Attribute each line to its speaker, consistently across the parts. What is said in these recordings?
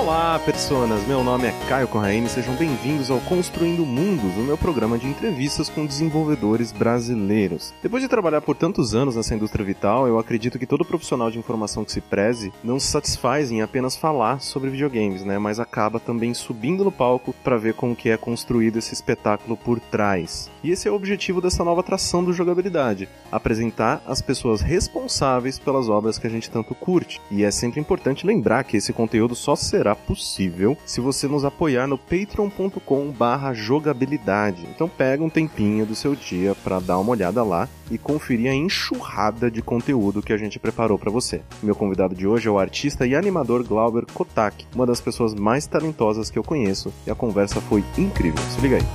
Speaker 1: Olá, personas! Meu nome é Caio Corraine sejam bem-vindos ao Construindo Mundos, o meu programa de entrevistas com desenvolvedores brasileiros. Depois de trabalhar por tantos anos nessa indústria vital, eu acredito que todo profissional de informação que se preze não se satisfaz em apenas falar sobre videogames, né? Mas acaba também subindo no palco para ver como que é construído esse espetáculo por trás. E esse é o objetivo dessa nova atração do jogabilidade: apresentar as pessoas responsáveis pelas obras que a gente tanto curte. E é sempre importante lembrar que esse conteúdo só será possível se você nos apoiar no patreon.com/jogabilidade. Então pega um tempinho do seu dia para dar uma olhada lá e conferir a enxurrada de conteúdo que a gente preparou para você. Meu convidado de hoje é o artista e animador Glauber Kotak, uma das pessoas mais talentosas que eu conheço, e a conversa foi incrível. Se liga aí.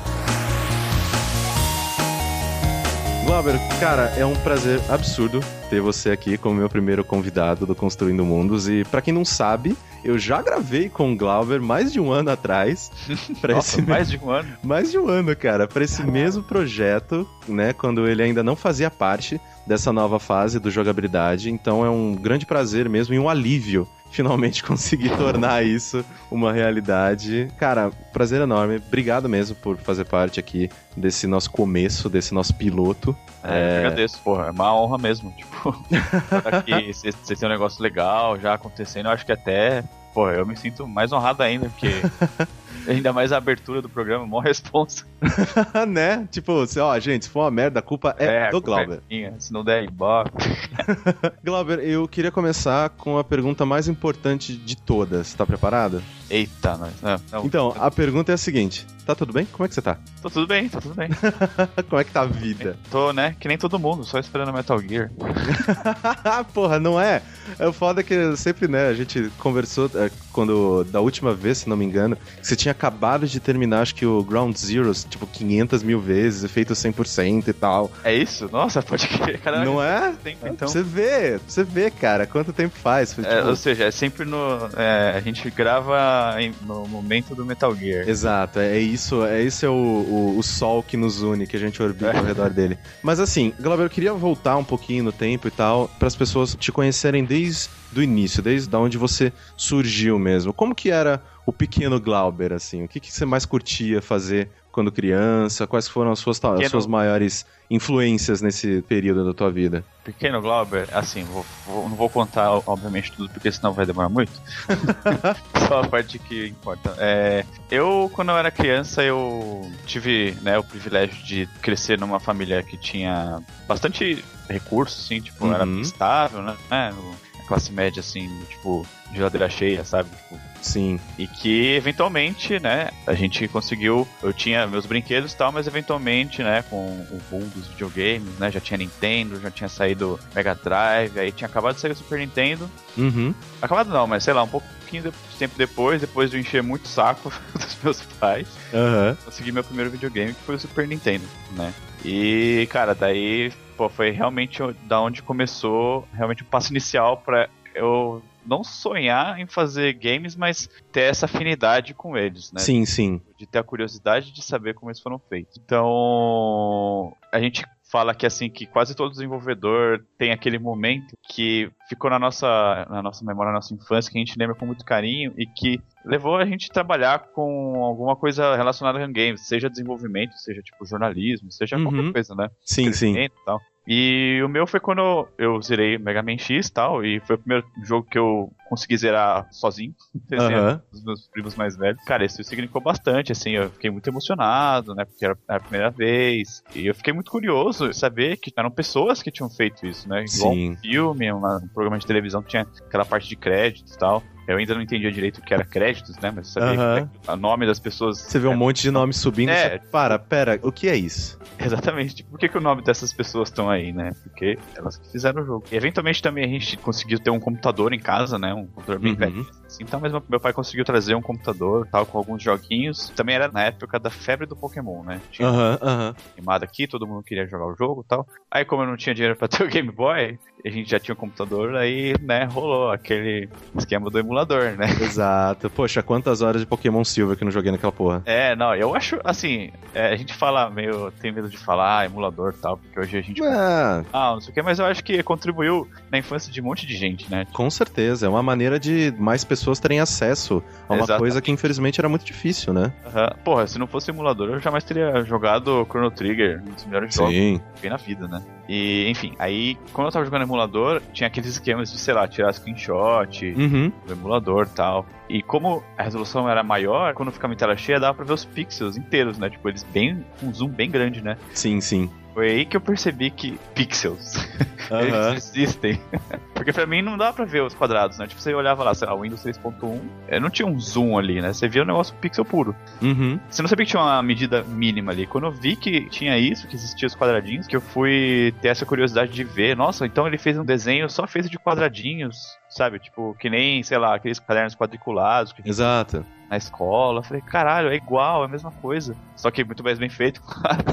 Speaker 1: Glauber, cara, é um prazer absurdo ter você aqui como meu primeiro convidado do Construindo Mundos. E para quem não sabe, eu já gravei com o Glauber mais de um ano atrás.
Speaker 2: Nossa, esse mais de um ano?
Speaker 1: Mais de um ano, cara, para esse mesmo projeto, né? Quando ele ainda não fazia parte dessa nova fase do jogabilidade. Então é um grande prazer mesmo e um alívio finalmente conseguir tornar isso uma realidade. Cara, prazer enorme. Obrigado mesmo por fazer parte aqui desse nosso começo, desse nosso piloto.
Speaker 2: É, é... Eu agradeço, porra. É uma honra mesmo. Tipo, aqui vocês têm um negócio legal já acontecendo. Eu acho que até, porra, eu me sinto mais honrado ainda, porque Ainda mais a abertura do programa, mó responsa.
Speaker 1: né? Tipo, se, ó, gente, se for uma merda, a culpa é, é do Glauber.
Speaker 2: É se não der embora.
Speaker 1: Glauber, eu queria começar com a pergunta mais importante de todas. Tá preparado?
Speaker 2: Eita, nós. Não,
Speaker 1: então, a pergunta é a seguinte: tá tudo bem? Como é que você tá?
Speaker 2: Tô tudo bem, tá tudo bem.
Speaker 1: Como é que tá a vida?
Speaker 2: Tô, né? Que nem todo mundo, só esperando Metal Gear.
Speaker 1: Porra, não é? É o foda que sempre, né, a gente conversou é, quando, da última vez, se não me engano, você tinha acabado de terminar, acho que o Ground Zeroes, tipo, 500 mil vezes, feito 100% e tal.
Speaker 2: É isso? Nossa, pode crer.
Speaker 1: Caramba, não é? Tempo, então. Você vê, você vê, cara, quanto tempo faz.
Speaker 2: Foi, é, tipo... ou seja, é sempre no. É, a gente grava no momento do Metal Gear.
Speaker 1: Exato, é isso, é isso é o, o, o sol que nos une, que a gente orbita ao redor dele. Mas assim, Glauber, eu queria voltar um pouquinho no tempo e tal, para as pessoas te conhecerem desde do início, desde onde você surgiu mesmo. Como que era o pequeno Glauber, assim? O que, que você mais curtia fazer quando criança? Quais foram as suas, pequeno... as suas maiores influências nesse período da tua vida?
Speaker 2: Pequeno Glauber, assim, vou, vou, não vou contar, obviamente, tudo, porque senão vai demorar muito. Só a parte que importa. É, eu, quando eu era criança, eu tive né, o privilégio de crescer numa família que tinha bastante recursos, assim, tipo, uhum. era estável, né? Classe média, assim, tipo, geladeira cheia, sabe? Tipo,
Speaker 1: Sim.
Speaker 2: E que eventualmente, né, a gente conseguiu. Eu tinha meus brinquedos e tal, mas eventualmente, né, com o boom dos videogames, né, já tinha Nintendo, já tinha saído Mega Drive, aí tinha acabado de sair o Super Nintendo.
Speaker 1: Uhum.
Speaker 2: Acabado não, mas sei lá, um pouquinho de tempo depois, depois de eu encher muito saco dos meus pais,
Speaker 1: uhum.
Speaker 2: consegui meu primeiro videogame, que foi o Super Nintendo, né? E, cara, daí pô, foi realmente da onde começou realmente o passo inicial para eu não sonhar em fazer games, mas ter essa afinidade com eles, né?
Speaker 1: Sim, sim.
Speaker 2: De ter a curiosidade de saber como eles foram feitos. Então, a gente fala que assim que quase todo desenvolvedor tem aquele momento que ficou na nossa, na nossa memória, na nossa infância, que a gente lembra com muito carinho e que levou a gente a trabalhar com alguma coisa relacionada a games, seja desenvolvimento, seja tipo jornalismo, seja uhum. qualquer coisa, né?
Speaker 1: Sim, sim.
Speaker 2: E tal. E o meu foi quando eu zerei Mega Man X e tal, e foi o primeiro jogo que eu consegui zerar sozinho,
Speaker 1: uhum.
Speaker 2: os meus primos mais velhos. Cara, isso significou bastante, assim, eu fiquei muito emocionado, né, porque era a primeira vez, e eu fiquei muito curioso saber que eram pessoas que tinham feito isso, né, igual
Speaker 1: Sim.
Speaker 2: um filme, uma, um programa de televisão que tinha aquela parte de créditos e tal. Eu ainda não entendia direito o que era créditos, né? Mas sabia que o nome das pessoas.
Speaker 1: Você vê um monte de nomes subindo.
Speaker 2: É.
Speaker 1: Você... Para, pera, o que é isso?
Speaker 2: Exatamente. Tipo, por que, que o nome dessas pessoas estão aí, né? Porque elas que fizeram o jogo. E eventualmente também a gente conseguiu ter um computador em casa, né? Um computador bem velho. Assim, então, mas meu pai conseguiu trazer um computador tal, com alguns joguinhos. Também era na época da febre do Pokémon, né?
Speaker 1: Tinha uhum, uhum.
Speaker 2: animado aqui, todo mundo queria jogar o jogo tal. Aí, como eu não tinha dinheiro pra ter o Game Boy, a gente já tinha um computador, aí, né, rolou aquele esquema do emulador, né?
Speaker 1: Exato. Poxa, quantas horas de Pokémon Silver que eu não joguei naquela porra.
Speaker 2: É, não, eu acho, assim, é, a gente fala meio, tem medo de falar ah, emulador e tal, porque hoje a gente...
Speaker 1: É.
Speaker 2: Ah, não sei o que, mas eu acho que contribuiu na infância de um monte de gente, né?
Speaker 1: Com certeza, é uma maneira de mais pessoas pessoas terem acesso a uma
Speaker 2: Exatamente.
Speaker 1: coisa que infelizmente era muito difícil, né?
Speaker 2: Aham. Porra, se não fosse emulador, eu jamais teria jogado Chrono Trigger, um dos melhores jogos que na vida, né? E, enfim, aí, quando eu tava jogando emulador, tinha aqueles esquemas de, sei lá, tirar screenshot
Speaker 1: Uhum.
Speaker 2: do emulador e tal. E como a resolução era maior, quando ficava em tela cheia, dava pra ver os pixels inteiros, né? Tipo, eles bem, com um zoom bem grande, né?
Speaker 1: Sim, sim.
Speaker 2: Foi aí que eu percebi que pixels, eles existem. Porque pra mim não dá pra ver os quadrados, né? Tipo, você olhava lá, sei lá, o Windows 3.1, eh, não tinha um zoom ali, né? Você via o negócio pixel puro.
Speaker 1: Uhum.
Speaker 2: Você não sabia que tinha uma medida mínima ali. Quando eu vi que tinha isso, que existia os quadradinhos, que eu fui ter essa curiosidade de ver. Nossa, então ele fez um desenho só feito de quadradinhos, sabe? Tipo, que nem, sei lá, aqueles cadernos quadriculados que
Speaker 1: Exato.
Speaker 2: Na escola. Eu falei, caralho, é igual, é a mesma coisa. Só que muito mais bem feito, claro.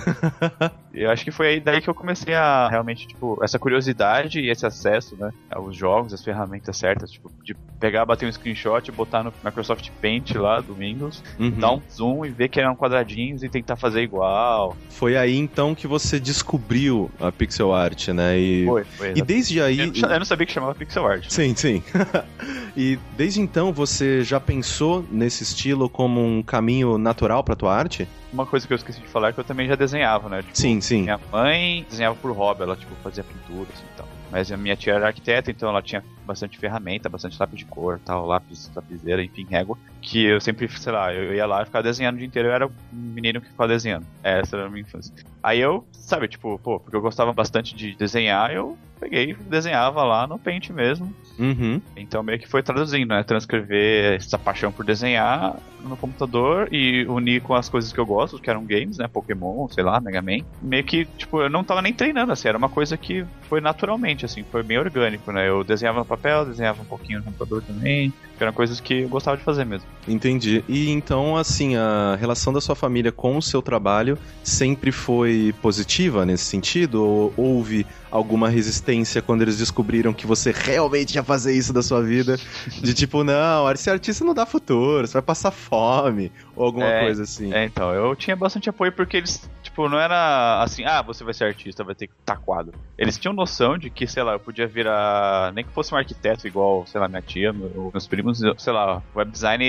Speaker 2: e eu acho que foi aí daí que eu comecei a realmente, tipo, essa curiosidade e esse acesso, né, aos jogos, as ferramentas certas, tipo, de pegar, bater um screenshot, botar no Microsoft Paint lá do Windows,
Speaker 1: Uhum.
Speaker 2: dar um zoom e ver que eram quadradinhos e tentar fazer igual.
Speaker 1: Foi aí então que você descobriu a pixel art, né? E,
Speaker 2: Foi, foi.
Speaker 1: e desde aí.
Speaker 2: Eu, eu não sabia que chamava pixel art.
Speaker 1: Sim, sim. e desde então você já pensou nesse estilo como um caminho natural pra tua arte?
Speaker 2: Uma coisa que eu esqueci de falar é que eu também já desenhava, né? Tipo,
Speaker 1: Sim, sim.
Speaker 2: Minha mãe desenhava por hobby, ela tipo fazia pinturas e tal. Mas a minha tia era arquiteta, então ela tinha bastante ferramenta, bastante lápis de cor, tal, lápis, lapiseira, enfim, régua. Que eu sempre, sei lá, eu ia lá e ficava desenhando o dia inteiro. Eu era um menino que ficava desenhando. Essa era a minha infância. Aí eu, sabe, tipo, pô, porque eu gostava bastante de desenhar, eu peguei e desenhava lá no Paint mesmo.
Speaker 1: Uhum.
Speaker 2: Então meio que foi traduzindo, né? Transcrever essa paixão por desenhar no computador e unir com as coisas que eu gosto, que eram games, né? Pokémon, sei lá, Mega Man. Meio que, tipo, eu não tava nem treinando, assim, era uma coisa que foi naturalmente, assim, foi bem orgânico, né? Eu desenhava no papel, desenhava um pouquinho no computador também, que eram coisas que eu gostava de fazer mesmo.
Speaker 1: Entendi. E então, assim, a relação da sua família com o seu trabalho sempre foi positiva nesse sentido? Ou houve alguma resistência quando eles descobriram que você realmente ia fazer isso da sua vida? De tipo, não, ser artista não dá futuro, você vai passar fome, ou alguma
Speaker 2: É,
Speaker 1: coisa assim.
Speaker 2: É, então, eu tinha bastante apoio porque eles, tipo, não era assim, ah, você vai ser artista, vai ter que estar quadro. Eles tinham noção de que, sei lá, eu podia virar, nem que fosse um arquiteto igual, sei lá, minha tia, meu- meus primos, sei lá, web design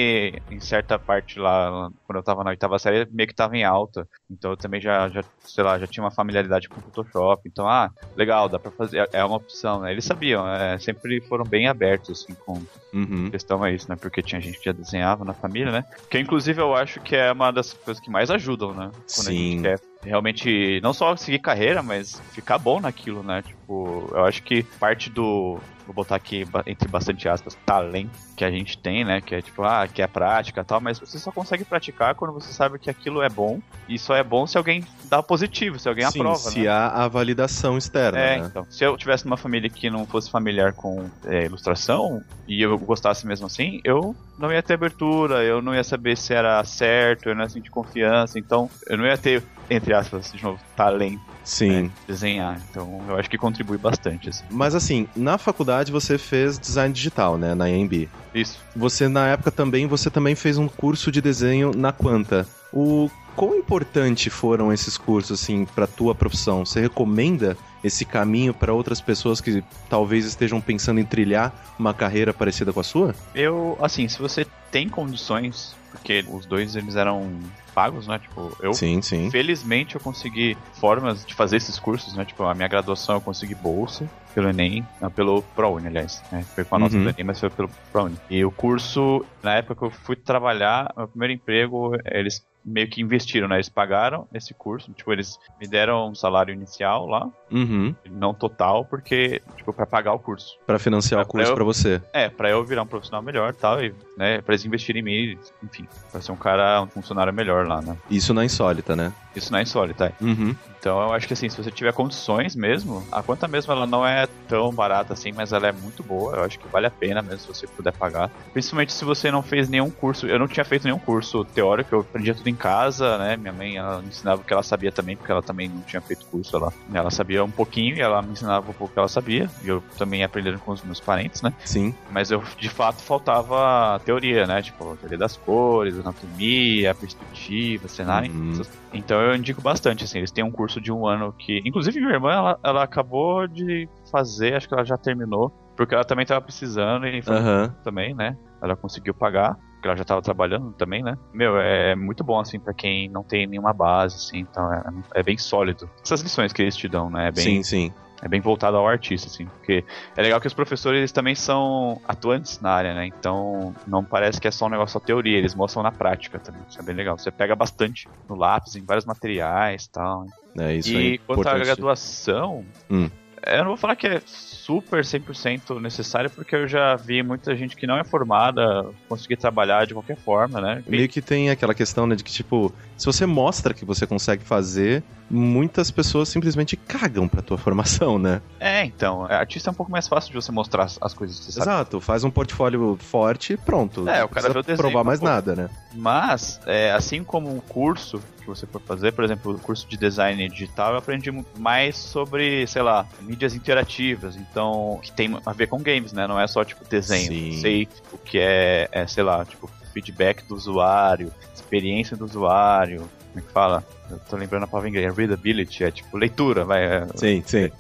Speaker 2: em certa parte lá, quando eu tava na oitava série, meio que tava em alta. Então eu também já, já, sei lá, já tinha uma familiaridade com Photoshop. Então, ah, legal, dá pra fazer, é- é uma opção, né? Eles sabiam, é, sempre foram bem abertos, assim, com,
Speaker 1: Uhum.
Speaker 2: questão é isso, né? Porque tinha gente que já desenhava na família, né? Que inclusive eu acho que é uma das coisas que mais ajudam, né? Quando a
Speaker 1: Sim.
Speaker 2: gente quer realmente não só seguir carreira, mas ficar bom naquilo, né? Tipo, eu acho que parte do. Vou botar aqui entre bastante aspas, talento que a gente tem, né? Que é tipo, ah, que é prática e tal, mas você só consegue praticar quando você sabe que aquilo é bom. E só é bom se alguém dá positivo, se alguém
Speaker 1: Sim,
Speaker 2: aprova,
Speaker 1: se
Speaker 2: né?
Speaker 1: há a validação externa,
Speaker 2: É,
Speaker 1: né?
Speaker 2: então. Se eu tivesse numa família que não fosse familiar com é, ilustração e eu gostasse mesmo assim, eu não ia ter abertura, eu não ia saber se era certo, eu não ia sentir confiança, então eu não ia ter, entre aspas, de novo, talento
Speaker 1: Sim.
Speaker 2: de desenhar. Então eu acho que contribui bastante, assim.
Speaker 1: Mas assim, na faculdade você fez design digital, né, na EMB.
Speaker 2: Isso.
Speaker 1: Você na época também, você também fez um curso de desenho na Quanta. O quão importante foram esses cursos assim para tua profissão? Você recomenda esse caminho para outras pessoas que talvez estejam pensando em trilhar uma carreira parecida com a sua?
Speaker 2: Eu, assim, se você tem condições, porque os dois eles eram pagos, né? Tipo, eu
Speaker 1: Sim, sim.
Speaker 2: Felizmente eu consegui formas de fazer esses cursos, né? Tipo, a minha graduação eu consegui bolsa pelo Enem, não, pelo ProUni, aliás. Né? Foi com a nota
Speaker 1: Uhum.
Speaker 2: do Enem, mas foi pelo ProUni. E o curso, na época que eu fui trabalhar, meu primeiro emprego, eles meio que investiram, né? Eles pagaram esse curso, tipo, eles me deram um salário inicial lá,
Speaker 1: Uhum.
Speaker 2: não total, porque, tipo, pra pagar o curso.
Speaker 1: Para financiar
Speaker 2: É,
Speaker 1: o curso
Speaker 2: eu-
Speaker 1: para você.
Speaker 2: É, pra eu virar um profissional melhor e tal, e, né, pra eles investirem em mim, enfim, pra ser um cara, um funcionário melhor lá, né?
Speaker 1: Isso na insólita, né?
Speaker 2: Isso não é insólito, é.
Speaker 1: Uhum.
Speaker 2: Então eu acho que assim, se você tiver condições mesmo, a conta mesmo ela não é tão barata assim, mas ela é muito boa. Eu acho que vale a pena mesmo se você puder pagar. Principalmente se você não fez nenhum curso. Eu não tinha feito nenhum curso teórico, eu aprendia tudo em casa, né? Minha mãe ela me ensinava o que ela sabia também, porque ela também não tinha feito curso ela. Ela sabia um pouquinho e ela me ensinava um pouco que ela sabia. E eu também aprendendo com os meus parentes, né?
Speaker 1: Sim.
Speaker 2: Mas eu, de fato, faltava teoria, né? Tipo, teoria das cores, anatomia, perspectiva, cenário.
Speaker 1: Uhum.
Speaker 2: Então eu indico bastante, assim. Eles têm um curso de um ano que. Inclusive, minha irmã, ela, ela acabou de fazer, acho que ela já terminou, porque ela também tava precisando e foi
Speaker 1: Aham.
Speaker 2: também, né? Ela conseguiu pagar, porque ela já tava trabalhando também, né? Meu, é muito bom, assim, pra quem não tem nenhuma base, assim, então é, é bem sólido. Essas lições que eles te dão, né? É bem,
Speaker 1: Sim, sim.
Speaker 2: É bem voltado ao artista, assim, porque é legal que os professores eles também são atuantes na área, né? Então não parece que é só um negócio só teoria, eles mostram na prática também. Isso é bem legal. Você pega bastante no lápis, em vários materiais e tal.
Speaker 1: É isso
Speaker 2: e
Speaker 1: aí.
Speaker 2: quanto à graduação,
Speaker 1: Hum.
Speaker 2: eu não vou falar que é super 100% necessário, porque eu já vi muita gente que não é formada conseguir trabalhar de qualquer forma, né?
Speaker 1: Meio que tem aquela questão, né, de que, tipo, se você mostra que você consegue fazer, muitas pessoas simplesmente cagam pra tua formação, né?
Speaker 2: É, então, é, artista é um pouco mais fácil de você mostrar as, as coisas que você sabe.
Speaker 1: Exato, faz um portfólio forte e pronto.
Speaker 2: É, o cara vê o desenho,
Speaker 1: provar mais
Speaker 2: pô.
Speaker 1: nada, né?
Speaker 2: Mas, é, assim como um curso que você for fazer, por exemplo, o curso de design digital, eu aprendi mais sobre, sei lá, mídias interativas, então, que tem a ver com games, né? Não é só, tipo, desenho.
Speaker 1: Sim.
Speaker 2: Sei o que é, é, sei lá, tipo, feedback do usuário, experiência do usuário, como é que fala? Eu tô lembrando a palavra em inglês, readability, é tipo leitura, vai, é,
Speaker 1: Sim, sim.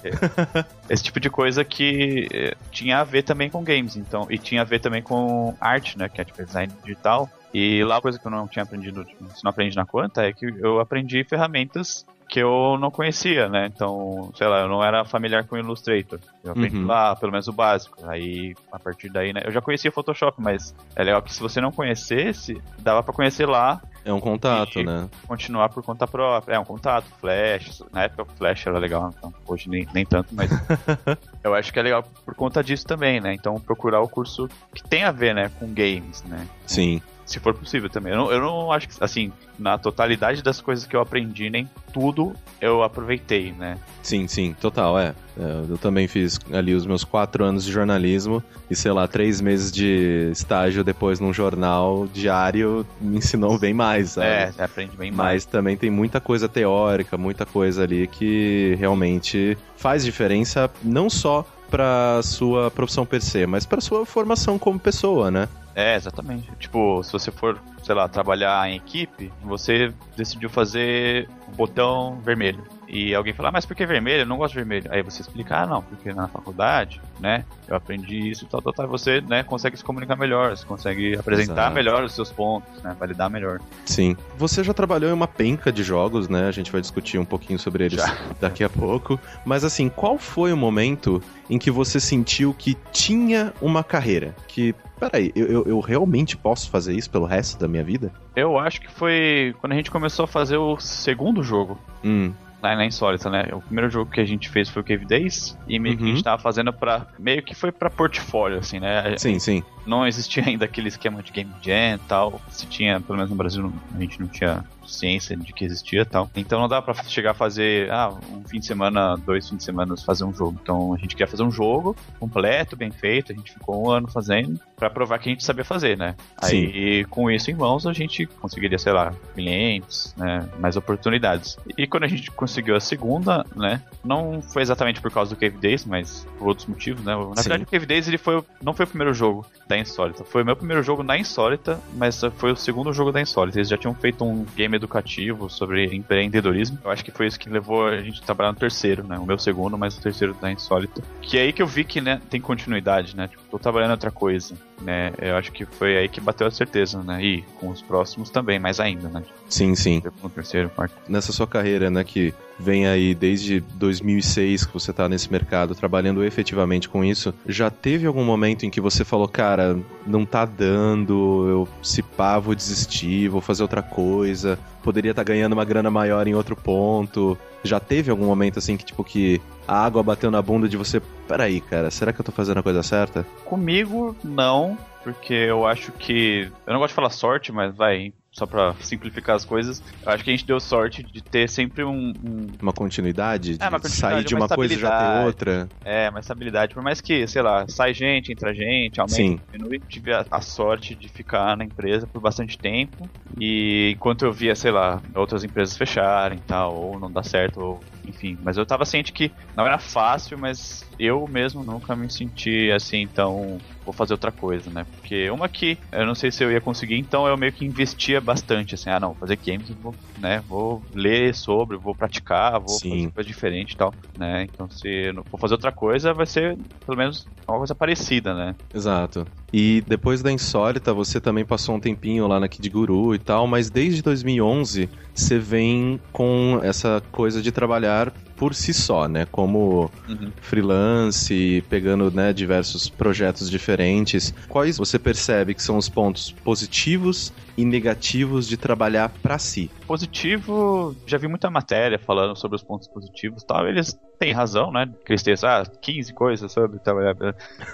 Speaker 2: esse tipo de coisa que tinha a ver também com games, então, e tinha a ver também com arte, né, que é tipo design digital. E lá a coisa que eu não tinha aprendido, se não aprendi na Quanta, é que eu aprendi ferramentas que eu não conhecia, né? Então, sei lá, eu não era familiar com o Illustrator. Eu aprendi
Speaker 1: Uhum.
Speaker 2: lá, pelo menos o básico. Aí, a partir daí, né? Eu já conhecia Photoshop, mas é legal que se você não conhecesse, dava pra conhecer lá
Speaker 1: É um contato, né?
Speaker 2: continuar por conta própria. É um contato, Flash. Na época o Flash era legal, então hoje nem, nem tanto, mas eu acho que é legal por conta disso também, né? Então procurar o curso que tem a ver, né, com games, né?
Speaker 1: Sim.
Speaker 2: Se for possível também. Eu não, eu não acho que, assim, na totalidade das coisas que eu aprendi, nem tudo eu aproveitei, né?
Speaker 1: Sim, sim, total, é. É, Eu também fiz ali os meus quatro anos de jornalismo e, sei lá, três meses de estágio depois num jornal diário me ensinou bem mais, sabe?
Speaker 2: É, você aprende bem mais.
Speaker 1: Mas também tem muita coisa teórica, muita coisa ali que realmente faz diferença não só pra sua profissão per se, mas pra sua formação como pessoa, né?
Speaker 2: É, exatamente. Tipo, se você for, sei lá, trabalhar em equipe, você decidiu fazer o botão vermelho. E alguém fala, ah, mas por que vermelho? Eu não gosto de vermelho. Aí você explica, ah, não, porque na faculdade, né, eu aprendi isso e tal, tal, tal. Você, né, consegue se comunicar melhor, você consegue apresentar
Speaker 1: Exato.
Speaker 2: melhor os seus pontos, né, validar melhor.
Speaker 1: Sim. Você já trabalhou em uma penca de jogos, né? A gente vai discutir um pouquinho sobre eles
Speaker 2: Já.
Speaker 1: daqui a pouco. Mas assim, qual foi o momento em que você sentiu que tinha uma carreira? Que, peraí, eu, eu, eu realmente posso fazer isso pelo resto da minha vida?
Speaker 2: Eu acho que foi quando a gente começou a fazer o segundo jogo.
Speaker 1: Hum,
Speaker 2: Lá na Insólita, né? O primeiro jogo que a gente fez foi o Cave Days. E meio que a
Speaker 1: Uhum.
Speaker 2: gente tava fazendo pra. Meio que foi pra portfólio, assim, né?
Speaker 1: sim, sim.
Speaker 2: não existia ainda aquele esquema de Game Jam e tal. Se tinha, pelo menos no Brasil, a gente não tinha ciência de que existia e tal. Então não dá pra chegar a fazer, ah, um fim de semana, dois fins de semana fazer um jogo. Então a gente queria fazer um jogo completo, bem feito. A gente ficou um ano fazendo pra provar que a gente sabia fazer, né? Aí com isso em mãos a gente conseguiria, sei lá, clientes, né? Mais oportunidades. E quando a gente conseguiu a segunda, né? Não foi exatamente por causa do Cave Days, mas por outros motivos, né? Na
Speaker 1: Sim.
Speaker 2: verdade, o Cave Days ele foi, não foi o primeiro jogo da Insólita. Foi o meu primeiro jogo na Insólita, mas foi o segundo jogo da Insólita. Eles já tinham feito um game educativo sobre empreendedorismo. Eu acho que foi isso que levou a gente a trabalhar no terceiro, né? O meu segundo, mas o terceiro da Insólita. Que é aí que eu vi que, né, tem continuidade, né? Tipo, tô trabalhando em outra coisa, né? Eu acho que foi aí que bateu a certeza, né? E com os próximos também, mais ainda, né?
Speaker 1: Sim, sim.
Speaker 2: Segundo, terceiro, quarto.
Speaker 1: Nessa sua carreira, né, que vem aí desde 2006 que você tá nesse mercado trabalhando efetivamente com isso, já teve algum momento em que você falou, cara, não tá dando, eu se pá, vou desistir, vou fazer outra coisa, poderia estar ganhando uma grana maior em outro ponto? Já teve algum momento assim que, tipo, que a água bateu na bunda de você, peraí, cara, será que eu tô fazendo a coisa certa?
Speaker 2: Comigo, não, porque eu acho que. Eu não gosto de falar sorte, mas vai, só pra simplificar as coisas. Eu acho que a gente deu sorte de ter sempre um. um-
Speaker 1: Uma continuidade? De
Speaker 2: É, uma continuidade,
Speaker 1: sair de
Speaker 2: uma
Speaker 1: uma coisa e já ter outra?
Speaker 2: é, uma estabilidade. Por mais que, sei lá, sai gente, entra gente, aumenta,
Speaker 1: Sim.
Speaker 2: diminui. Tive a, a sorte de ficar na empresa por bastante tempo. E enquanto eu via, sei lá, outras empresas fecharem e tal, ou não dar certo, ou enfim. Mas eu tava ciente que não era fácil, mas eu mesmo nunca me senti assim tão vou fazer outra coisa, né? Porque uma que eu não sei se eu ia conseguir, então eu meio que investia bastante, assim, ah, não, vou fazer games, vou, né, vou ler sobre, vou praticar, vou Sim. fazer coisa diferente e tal, né? Então se eu for fazer outra coisa, vai ser pelo menos uma coisa parecida, né?
Speaker 1: Exato. E depois da Insólita, você também passou um tempinho lá na Kid Guru e tal, mas desde 2011 você vem com essa coisa de trabalhar por si só, né? Como uhum. freelance, pegando né, diversos projetos diferentes. Quais você percebe que são os pontos positivos e negativos de trabalhar para si?
Speaker 2: Positivo, já vi muita matéria falando sobre os pontos positivos tal. Eles têm razão, né? Que eles têm ah, 15 coisas sobre trabalhar.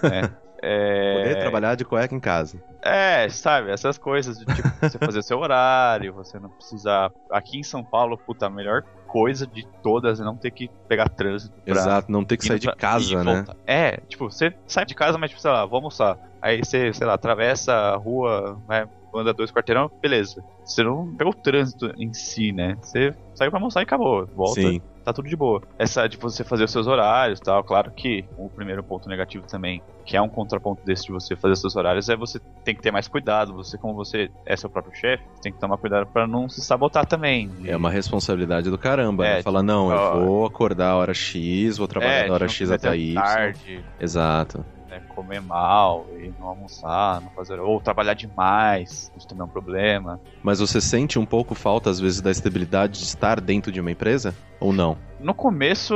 Speaker 2: Né?
Speaker 1: É... Poder trabalhar de cueca em casa.
Speaker 2: É, sabe, essas coisas de tipo, você fazer seu horário, você não precisar. Aqui em São Paulo, puta, a melhor coisa de todas é não ter que pegar trânsito.
Speaker 1: Exato, não ter que sair de casa, né?
Speaker 2: É, tipo, você sai de casa, mas, tipo, sei lá, vou almoçar. Aí você, sei lá, atravessa a rua, né, anda dois quarteirão, beleza. Você não pegou o trânsito em si, né? Você saiu pra almoçar e acabou. Volta. Sim tá tudo de boa. Essa de você fazer os seus horários tal, claro que o primeiro ponto negativo também, que é um contraponto desse de você fazer os seus horários, é você tem que ter mais cuidado. Você, como você é seu próprio chefe, tem que tomar cuidado para não se sabotar também.
Speaker 1: É uma responsabilidade do caramba, é, né? Falar, não, eu vou acordar a hora X, vou trabalhar é, a hora X até Y. Tarde. Exato
Speaker 2: comer mal e não almoçar, não fazer ou trabalhar demais, isso também é um problema.
Speaker 1: Mas você sente um pouco falta às vezes da estabilidade de estar dentro de uma empresa ou não?
Speaker 2: No começo,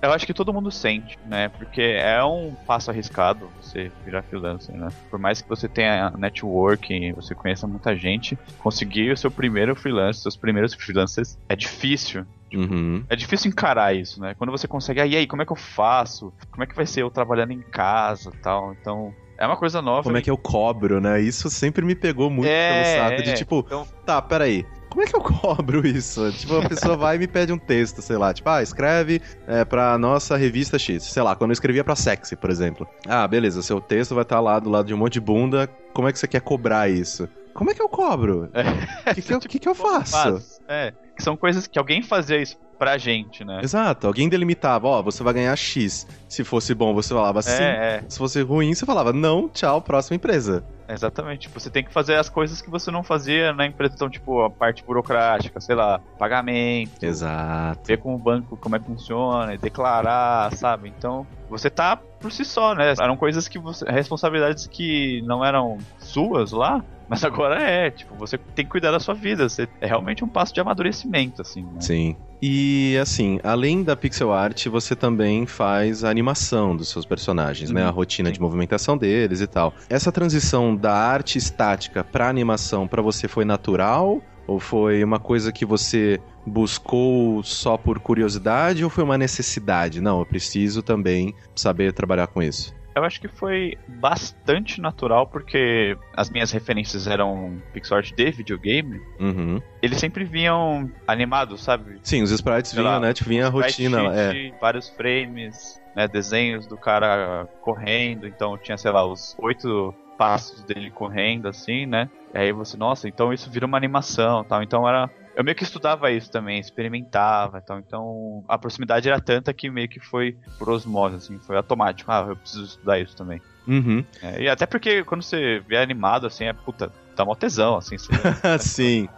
Speaker 2: eu acho que todo mundo sente, né? Porque é um passo arriscado você virar freelancer, né? Por mais que você tenha networking, você conheça muita gente, conseguir o seu primeiro freelancer, seus primeiros freelancers é difícil.
Speaker 1: Uhum.
Speaker 2: É difícil encarar isso, né? Quando você consegue, ah, e aí, como é que eu faço? Como é que vai ser eu trabalhando em casa tal? Então, é uma coisa nova.
Speaker 1: Como é que eu cobro, né? Isso sempre me pegou muito é, pelo saco de é. tipo, então... tá, peraí. Como é que eu cobro isso? Tipo, a pessoa vai e me pede um texto, sei lá, tipo, ah, escreve é, pra nossa revista X. Sei lá, quando eu escrevia pra Sexy, por exemplo. Ah, beleza, seu texto vai estar tá lá do lado de um monte de bunda. Como é que você quer cobrar isso? Como é que eu cobro? O é. que, que, eu, que, que eu faço?
Speaker 2: É, são coisas que alguém fazia isso pra gente, né?
Speaker 1: Exato, alguém delimitava, ó, você vai ganhar X. Se fosse bom, você falava sim. É, é. Se fosse ruim, você falava não, tchau, próxima empresa.
Speaker 2: Exatamente, tipo, você tem que fazer as coisas que você não fazia na empresa, então, tipo, a parte burocrática, sei lá, pagamento.
Speaker 1: Exato.
Speaker 2: Ver com o banco como é que funciona, declarar, sabe? Então, você tá por si só, né? Eram coisas que você. responsabilidades que não eram suas lá, mas agora é, tipo, você tem que cuidar da sua vida. Você, é realmente um passo de amadurecimento, assim. Né?
Speaker 1: Sim. E assim, além da pixel art, você também faz a animação dos seus personagens, né? A uhum. rotina Sim. de movimentação deles e tal. Essa transição da arte estática para animação para você foi natural? Ou foi uma coisa que você buscou só por curiosidade ou foi uma necessidade? Não, eu preciso também saber trabalhar com isso.
Speaker 2: Eu acho que foi bastante natural, porque as minhas referências eram pixel art de videogame.
Speaker 1: Uhum.
Speaker 2: Eles sempre vinham animados, sabe?
Speaker 1: Sim, os sprites vinham, lá, né? Tipo, vinha a rotina.
Speaker 2: Sheet, é. Vários frames, né? Desenhos do cara correndo. Então tinha, sei lá, os oito passos dele correndo, assim, né? E aí você, nossa, então isso vira uma animação tal. Então era eu meio que estudava isso também, experimentava então, então a proximidade era tanta que meio que foi por osmose, assim, foi automático. Ah, eu preciso estudar isso também.
Speaker 1: Uhum.
Speaker 2: É, e até porque quando você vê animado, assim, é puta, dá mó tesão, assim. Você,
Speaker 1: Sim.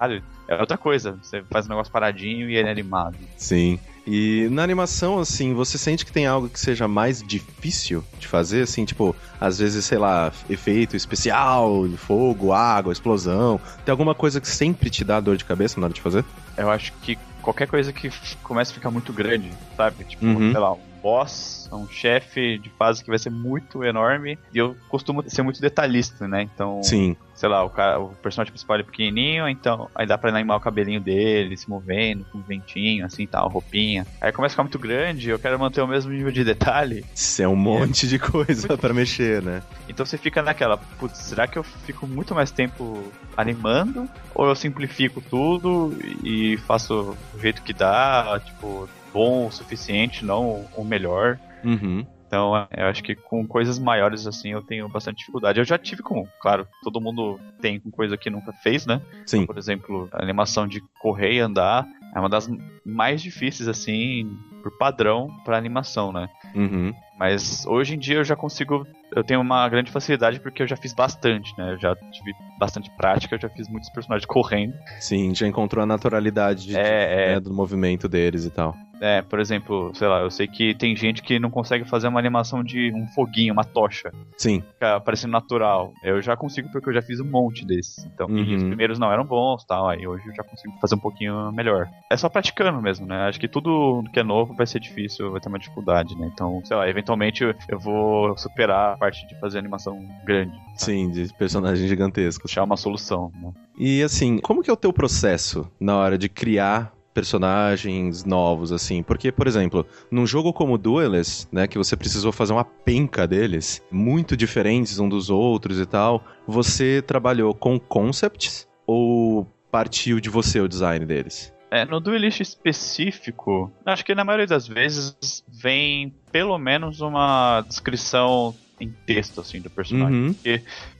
Speaker 2: É outra coisa, você faz um negócio paradinho e ele é animado.
Speaker 1: Sim. E na animação, assim, você sente que tem algo que seja mais difícil de fazer? Assim, tipo, às vezes, sei lá, efeito especial, fogo, água, explosão. Tem alguma coisa que sempre te dá dor de cabeça na hora de fazer?
Speaker 2: Eu acho que qualquer coisa que começa a ficar muito grande, sabe? Tipo, uhum. sei lá, boss, um chefe de fase que vai ser muito enorme. E eu costumo ser muito detalhista, né? Então.
Speaker 1: Sim
Speaker 2: sei lá, o, cara, o personagem principal é pequenininho, então aí dá pra animar o cabelinho dele, se movendo, com um ventinho, assim, tal, roupinha. Aí começa a ficar muito grande, eu quero manter o mesmo nível de detalhe.
Speaker 1: Isso é um monte de coisa para mexer, né?
Speaker 2: Então você fica naquela, putz, será que eu fico muito mais tempo animando? Ou eu simplifico tudo e faço do jeito que dá, tipo, bom o suficiente, não o melhor?
Speaker 1: Uhum.
Speaker 2: Então, é, eu acho que com coisas maiores assim eu tenho bastante dificuldade. Eu já tive com, claro, todo mundo tem com coisa que nunca fez, né?
Speaker 1: Sim. Então,
Speaker 2: por exemplo, a animação de correr e andar é uma das mais difíceis assim, por padrão, para animação, né?
Speaker 1: Uhum.
Speaker 2: Mas hoje em dia eu já consigo. Eu tenho uma grande facilidade porque eu já fiz bastante, né? Eu já tive bastante prática, eu já fiz muitos personagens correndo.
Speaker 1: Sim, já encontrou a naturalidade de,
Speaker 2: É,
Speaker 1: né,
Speaker 2: é.
Speaker 1: do movimento deles e tal.
Speaker 2: É, por exemplo, sei lá, eu sei que tem gente que não consegue fazer uma animação de um foguinho, uma tocha,
Speaker 1: Sim,
Speaker 2: fica parecendo natural. Eu já consigo porque eu já fiz um monte desses. Então,
Speaker 1: Uhum.
Speaker 2: os primeiros não eram bons tal, aí hoje eu já consigo fazer um pouquinho melhor. É só praticando mesmo, né? Acho que tudo que é novo vai ser difícil, vai ter uma dificuldade, né? Então, sei lá, eventualmente eu- eu vou superar a parte de fazer animação grande.
Speaker 1: sim, de personagens gigantescos.
Speaker 2: Achar uma solução, né?
Speaker 1: E assim, como que é o teu processo na hora de criar personagens novos, assim? Porque, por exemplo, num jogo como Duelist, né, que você precisou fazer uma penca deles, muito diferentes um dos outros e tal, você trabalhou com concepts ou partiu de você o design deles?
Speaker 2: É, no duelist específico, acho que na maioria das vezes vem pelo menos uma descrição em texto, assim, do personagem.
Speaker 1: Uhum.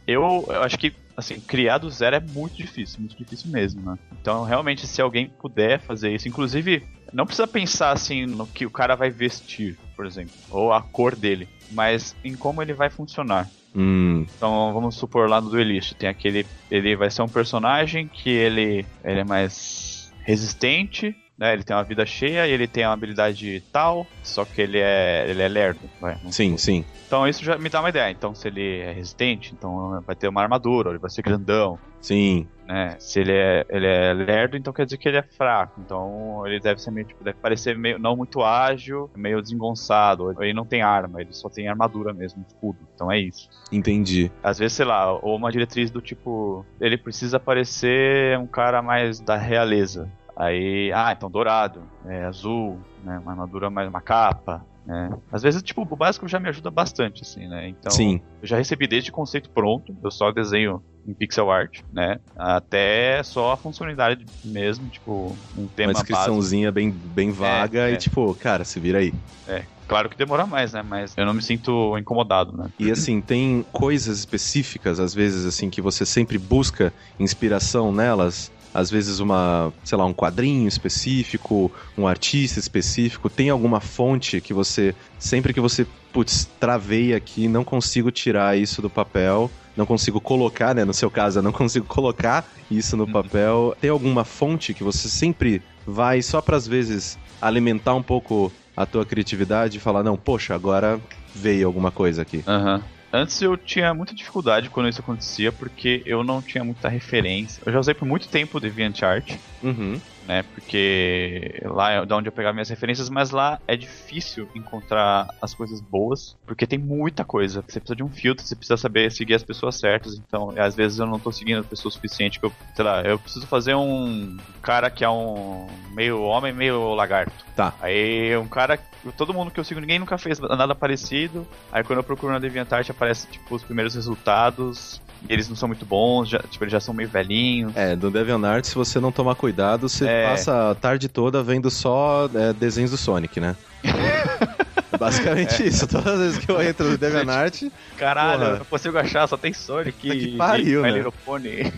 Speaker 2: Eu, eu acho que, assim, criar do zero é muito difícil, muito difícil mesmo, né? Então, realmente, se alguém puder fazer isso, inclusive, não precisa pensar, assim, no que o cara vai vestir, por exemplo, ou a cor dele, mas em como ele vai funcionar.
Speaker 1: Hum,
Speaker 2: Então, vamos supor lá no Duelist, tem aquele, ele vai ser um personagem que ele, ele é mais resistente, né? Ele tem uma vida cheia e ele tem uma habilidade tal, só que ele é, ele é lerdo, vai,
Speaker 1: sim, sim.
Speaker 2: então isso já me dá uma ideia. Então se ele é resistente, então vai ter uma armadura, ele vai ser grandão,
Speaker 1: Sim,
Speaker 2: né? Se ele é, ele é lerdo, então quer dizer que ele é fraco. Então ele deve ser meio, tipo, deve parecer meio não muito ágil, meio desengonçado. Ele não tem arma, ele só tem armadura mesmo, escudo. Então é isso.
Speaker 1: entendi.
Speaker 2: Às vezes, sei lá, ou uma diretriz do tipo, ele precisa parecer um cara mais da realeza. Aí, ah, então dourado, é azul, né? Uma armadura mais uma capa, né? Às vezes, tipo, o básico já me ajuda bastante, assim, né? Então,
Speaker 1: Sim,
Speaker 2: eu já recebi desde conceito pronto, eu só desenho em pixel art, né? Até só a funcionalidade mesmo, tipo, um
Speaker 1: uma
Speaker 2: tema básico.
Speaker 1: descriçãozinha bem, bem vaga
Speaker 2: É,
Speaker 1: e
Speaker 2: é.
Speaker 1: tipo, cara, se vira aí.
Speaker 2: É, claro que demora mais, né? Mas eu não me sinto incomodado, né?
Speaker 1: E assim, tem coisas específicas, às vezes, assim, que você sempre busca inspiração nelas. Às vezes uma, sei lá, um quadrinho específico, um artista específico. Tem alguma fonte que você, sempre que você, putz, travei aqui, não consigo tirar isso do papel, não consigo colocar, né? No seu caso, eu não consigo colocar isso no
Speaker 2: Uhum.
Speaker 1: papel. Tem alguma fonte que você sempre vai só para às vezes alimentar um pouco a tua criatividade e falar, não, poxa, agora veio alguma coisa aqui.
Speaker 2: Aham. Antes eu tinha muita dificuldade quando isso acontecia, porque eu não tinha muita referência. Eu já usei por muito tempo o DeviantArt,
Speaker 1: Uhum.
Speaker 2: Né? Porque lá é de onde eu pegava minhas referências, mas lá é difícil encontrar as coisas boas, porque tem muita coisa. Você precisa de um filtro, você precisa saber seguir as pessoas certas. Então, às vezes eu não tô seguindo as pessoas o suficiente que eu, sei lá, eu preciso fazer um cara que é um meio homem, meio lagarto.
Speaker 1: Tá.
Speaker 2: Aí um cara, todo mundo que eu sigo, ninguém nunca fez nada parecido. Aí quando eu procuro na DeviantArt aparece tipo os primeiros resultados. E eles não são muito bons, já, tipo, eles já são meio velhinhos.
Speaker 1: É, do DeviantArt, se você não tomar cuidado, você
Speaker 2: É.
Speaker 1: passa a tarde toda vendo só é, desenhos do Sonic, né? É Basicamente isso. Todas as vezes que eu entro no DeviantArt,
Speaker 2: Caralho,
Speaker 1: Porra.
Speaker 2: eu não consigo achar, só tem Sonic
Speaker 1: que
Speaker 2: e
Speaker 1: pariu,
Speaker 2: e
Speaker 1: né?